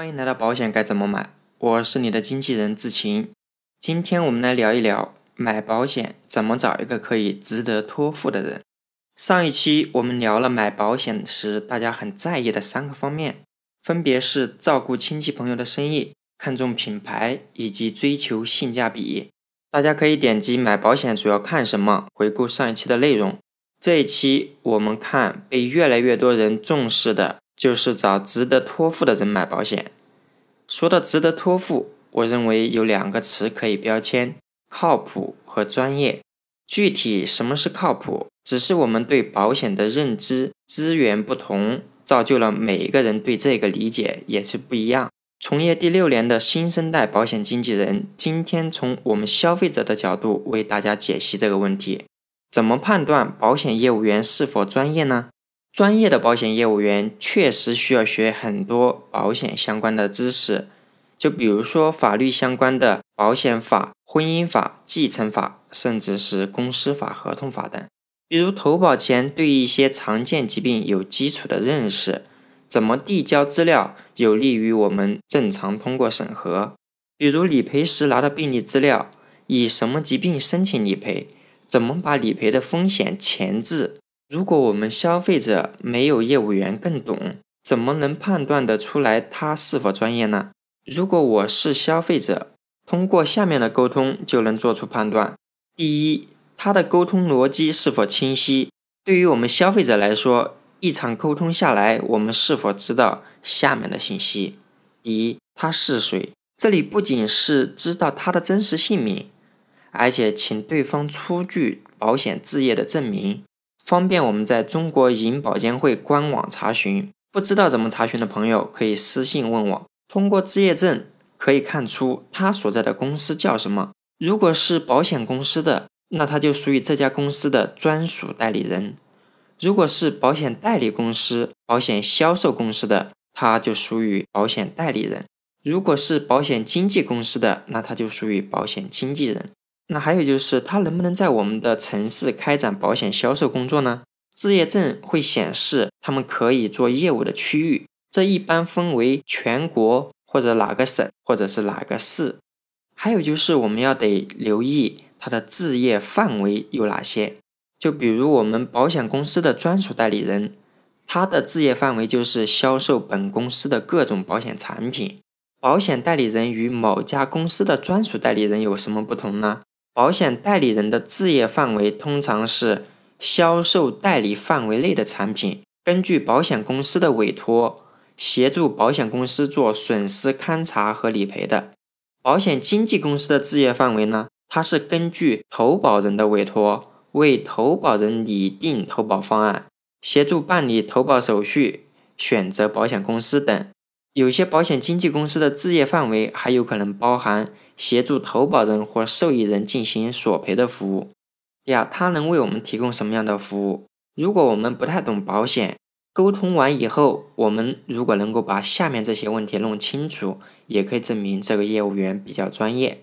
欢迎来到保险该怎么买，我是你的经纪人志晴。今天我们来聊一聊买保险怎么找一个可以值得托付的人。上一期我们聊了买保险时大家很在意的三个方面，分别是照顾亲戚朋友的生意、看重品牌以及追求性价比。大家可以点击买保险主要看什么，回顾上一期的内容。这一期我们看被越来越多人重视的，就是找值得托付的人买保险。说到值得托付，我认为有两个词可以标签：靠谱和专业。具体什么是靠谱，只是我们对保险的认知资源不同，造就了每一个人对这个理解也是不一样。从业第六年的新生代保险经纪人，今天从我们消费者的角度为大家解析这个问题：怎么判断保险业务员是否专业呢？专业的保险业务员确实需要学很多保险相关的知识，就比如说法律相关的保险法、婚姻法、继承法，甚至是公司法、合同法等。比如投保前对一些常见疾病有基础的认识。怎么递交资料有利于我们正常通过审核？比如理赔时拿到病历资料，以什么疾病申请理赔？怎么把理赔的风险前置？如果我们消费者没有业务员更懂，怎么能判断得出来他是否专业呢？如果我是消费者，通过下面的沟通就能做出判断：第一，他的沟通逻辑是否清晰？对于我们消费者来说。一场沟通下来，我们是否知道下面的信息？第一，他是谁？这里不仅是知道他的真实姓名，而且请对方出具保险置业的证明，方便我们在中国银保监会官网查询。不知道怎么查询的朋友，可以私信问我。通过置业证可以看出他所在的公司叫什么。如果是保险公司的，那他就属于这家公司的专属代理人。如果是保险代理公司、保险销售公司的，他就属于保险代理人；如果是保险经纪公司的，那他就属于保险经纪人。那还有就是，他能不能在我们的城市开展保险销售工作呢？置业证会显示他们可以做业务的区域，这一般分为全国或者哪个省或者是哪个市。还有就是，我们要得留意他的置业范围有哪些。就比如我们保险公司的专属代理人，他的置业范围就是销售本公司的各种保险产品。保险代理人与某家公司的专属代理人有什么不同呢？保险代理人的置业范围通常是销售代理范围内的产品，根据保险公司的委托，协助保险公司做损失勘查和理赔的。保险经纪公司的置业范围呢，它是根据投保人的委托。为投保人拟定投保方案，协助办理投保手续、选择保险公司等。有些保险经纪公司的置业范围还有可能包含协助投保人或受益人进行索赔的服务。呀，他能为我们提供什么样的服务？如果我们不太懂保险，沟通完以后，我们如果能够把下面这些问题弄清楚，也可以证明这个业务员比较专业。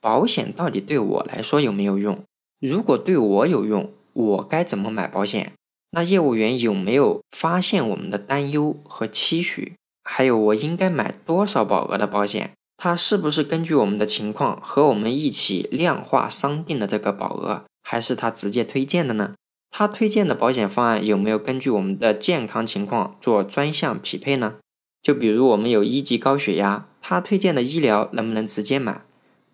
保险到底对我来说有没有用？如果对我有用，我该怎么买保险？那业务员有没有发现我们的担忧和期许？还有我应该买多少保额的保险？他是不是根据我们的情况和我们一起量化商定的这个保额，还是他直接推荐的呢？他推荐的保险方案有没有根据我们的健康情况做专项匹配呢？就比如我们有一级高血压，他推荐的医疗能不能直接买？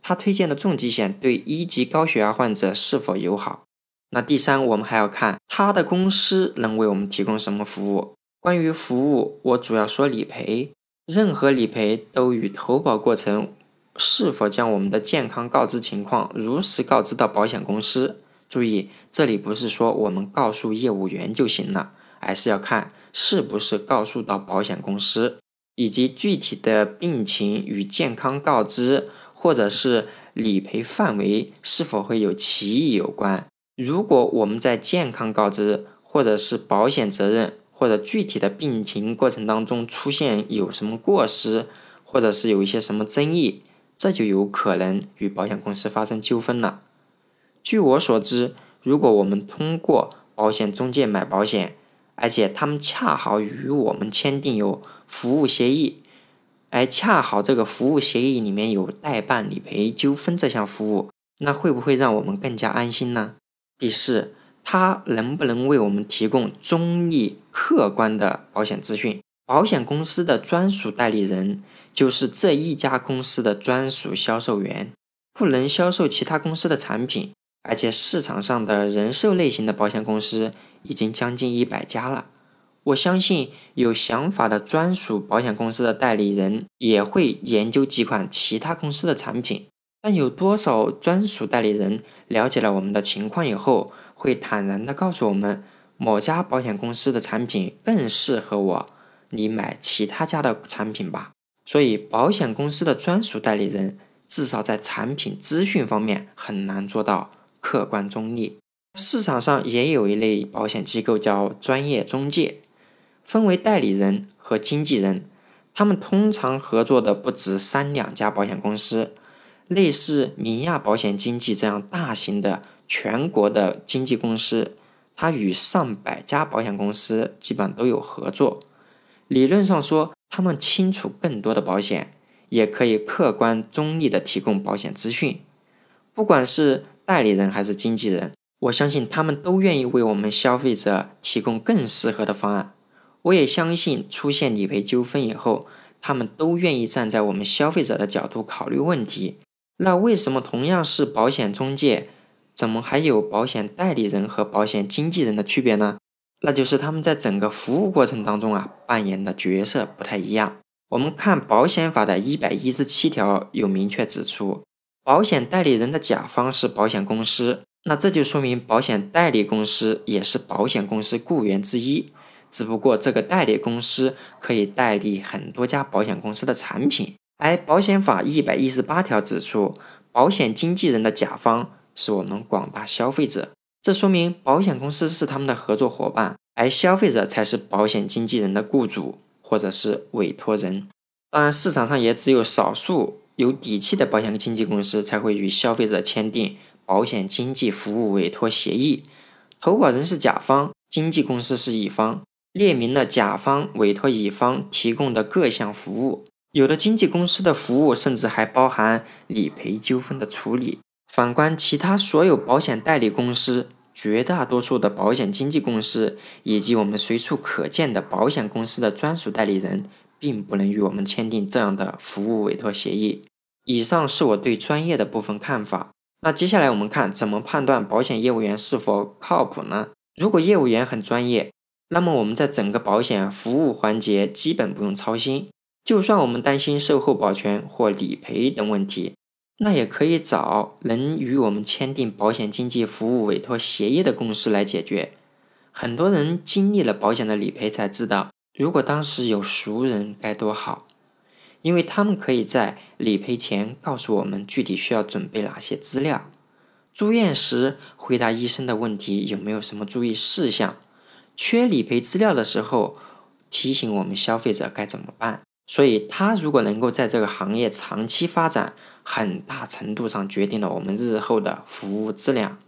他推荐的重疾险对一级高血压患者是否友好？那第三，我们还要看他的公司能为我们提供什么服务。关于服务，我主要说理赔。任何理赔都与投保过程是否将我们的健康告知情况如实告知到保险公司。注意，这里不是说我们告诉业务员就行了，而是要看是不是告诉到保险公司，以及具体的病情与健康告知。或者是理赔范围是否会有歧义有关？如果我们在健康告知，或者是保险责任，或者具体的病情过程当中出现有什么过失，或者是有一些什么争议，这就有可能与保险公司发生纠纷了。据我所知，如果我们通过保险中介买保险，而且他们恰好与我们签订有服务协议。而恰好这个服务协议里面有代办理赔纠纷这项服务，那会不会让我们更加安心呢？第四，它能不能为我们提供中立、客观的保险资讯？保险公司的专属代理人就是这一家公司的专属销售员，不能销售其他公司的产品。而且市场上的人寿类型的保险公司已经将近一百家了。我相信有想法的专属保险公司的代理人也会研究几款其他公司的产品。但有多少专属代理人了解了我们的情况以后，会坦然的告诉我们某家保险公司的产品更适合我，你买其他家的产品吧。所以，保险公司的专属代理人至少在产品资讯方面很难做到。客观中立，市场上也有一类保险机构叫专业中介，分为代理人和经纪人，他们通常合作的不止三两家保险公司，类似明亚保险经纪这样大型的全国的经纪公司，它与上百家保险公司基本都有合作。理论上说，他们清楚更多的保险，也可以客观中立的提供保险资讯，不管是。代理人还是经纪人，我相信他们都愿意为我们消费者提供更适合的方案。我也相信出现理赔纠纷以后，他们都愿意站在我们消费者的角度考虑问题。那为什么同样是保险中介，怎么还有保险代理人和保险经纪人的区别呢？那就是他们在整个服务过程当中啊，扮演的角色不太一样。我们看保险法的一百一十七条有明确指出。保险代理人的甲方是保险公司，那这就说明保险代理公司也是保险公司雇员之一。只不过这个代理公司可以代理很多家保险公司的产品。而保险法一百一十八条指出，保险经纪人的甲方是我们广大消费者，这说明保险公司是他们的合作伙伴，而消费者才是保险经纪人的雇主或者是委托人。当然，市场上也只有少数。有底气的保险经纪公司才会与消费者签订保险经纪服务委托协议，投保人是甲方，经纪公司是乙方，列明了甲方委托乙方提供的各项服务。有的经纪公司的服务甚至还包含理赔纠纷的处理。反观其他所有保险代理公司，绝大多数的保险经纪公司以及我们随处可见的保险公司的专属代理人，并不能与我们签订这样的服务委托协议。以上是我对专业的部分看法。那接下来我们看怎么判断保险业务员是否靠谱呢？如果业务员很专业，那么我们在整个保险服务环节基本不用操心。就算我们担心售后保全或理赔等问题，那也可以找能与我们签订保险经纪服务委托协议的公司来解决。很多人经历了保险的理赔才知道，如果当时有熟人该多好。因为他们可以在理赔前告诉我们具体需要准备哪些资料，住院时回答医生的问题有没有什么注意事项，缺理赔资料的时候提醒我们消费者该怎么办。所以，他如果能够在这个行业长期发展，很大程度上决定了我们日后的服务质量。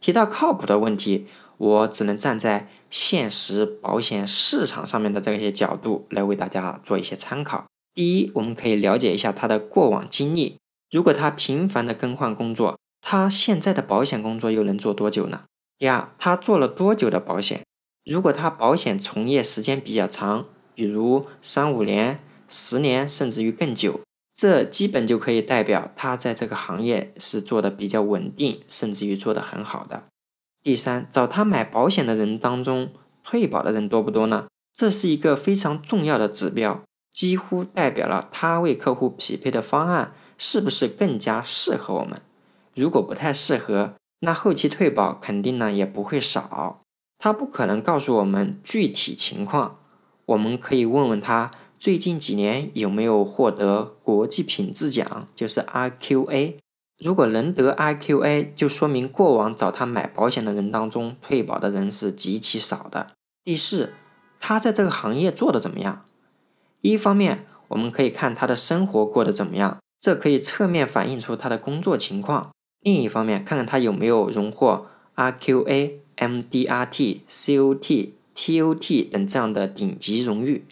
提到靠谱的问题，我只能站在现实保险市场上面的这些角度来为大家做一些参考。第一，我们可以了解一下他的过往经历。如果他频繁的更换工作，他现在的保险工作又能做多久呢？第二，他做了多久的保险？如果他保险从业时间比较长，比如三五年、十年，甚至于更久，这基本就可以代表他在这个行业是做的比较稳定，甚至于做的很好的。第三，找他买保险的人当中，退保的人多不多呢？这是一个非常重要的指标。几乎代表了他为客户匹配的方案是不是更加适合我们。如果不太适合，那后期退保肯定呢也不会少。他不可能告诉我们具体情况，我们可以问问他最近几年有没有获得国际品质奖，就是 RQA。如果能得 RQA，就说明过往找他买保险的人当中退保的人是极其少的。第四，他在这个行业做的怎么样？一方面，我们可以看他的生活过得怎么样，这可以侧面反映出他的工作情况；另一方面，看看他有没有荣获 RQA、MDRT、COT、TOT 等这样的顶级荣誉。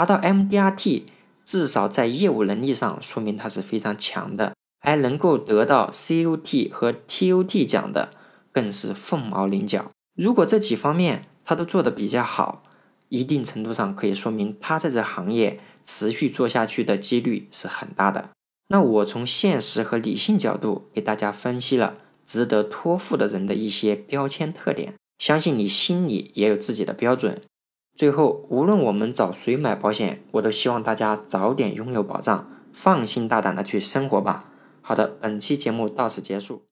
达到 MDRT，至少在业务能力上，说明他是非常强的，而能够得到 COT 和 TOT 奖的，更是凤毛麟角。如果这几方面他都做得比较好，一定程度上可以说明他在这行业持续做下去的几率是很大的。那我从现实和理性角度给大家分析了值得托付的人的一些标签特点，相信你心里也有自己的标准。最后，无论我们找谁买保险，我都希望大家早点拥有保障，放心大胆的去生活吧。好的，本期节目到此结束。